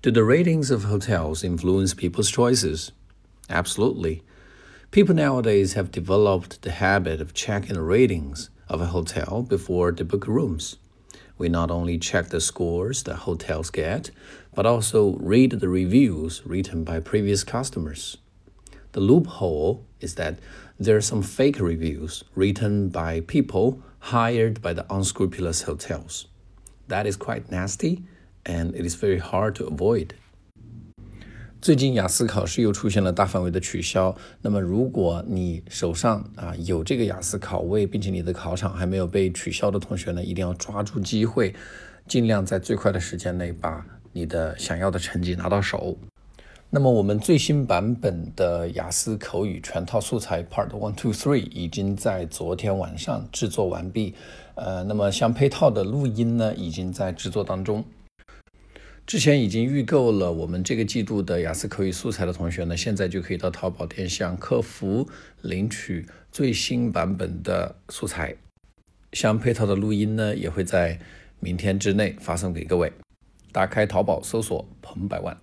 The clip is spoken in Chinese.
Do the ratings of hotels influence people's choices? Absolutely. People nowadays have developed the habit of checking the ratings of a hotel before they book rooms. We not only check the scores that hotels get, but also read the reviews written by previous customers. The loophole is that there are some fake reviews written by people hired by the unscrupulous hotels. That is quite nasty and it is very hard to avoid. 最近雅思考试又出现了大范围的取消。那么，如果你手上啊有这个雅思考位，并且你的考场还没有被取消的同学呢，一定要抓住机会，尽量在最快的时间内把你的想要的成绩拿到手。那么，我们最新版本的雅思口语全套素材 Part One Two Three 已经在昨天晚上制作完毕。呃，那么相配套的录音呢，已经在制作当中。之前已经预购了我们这个季度的雅思口语素材的同学呢，现在就可以到淘宝店向客服领取最新版本的素材，相配套的录音呢，也会在明天之内发送给各位。打开淘宝搜索“彭百万”。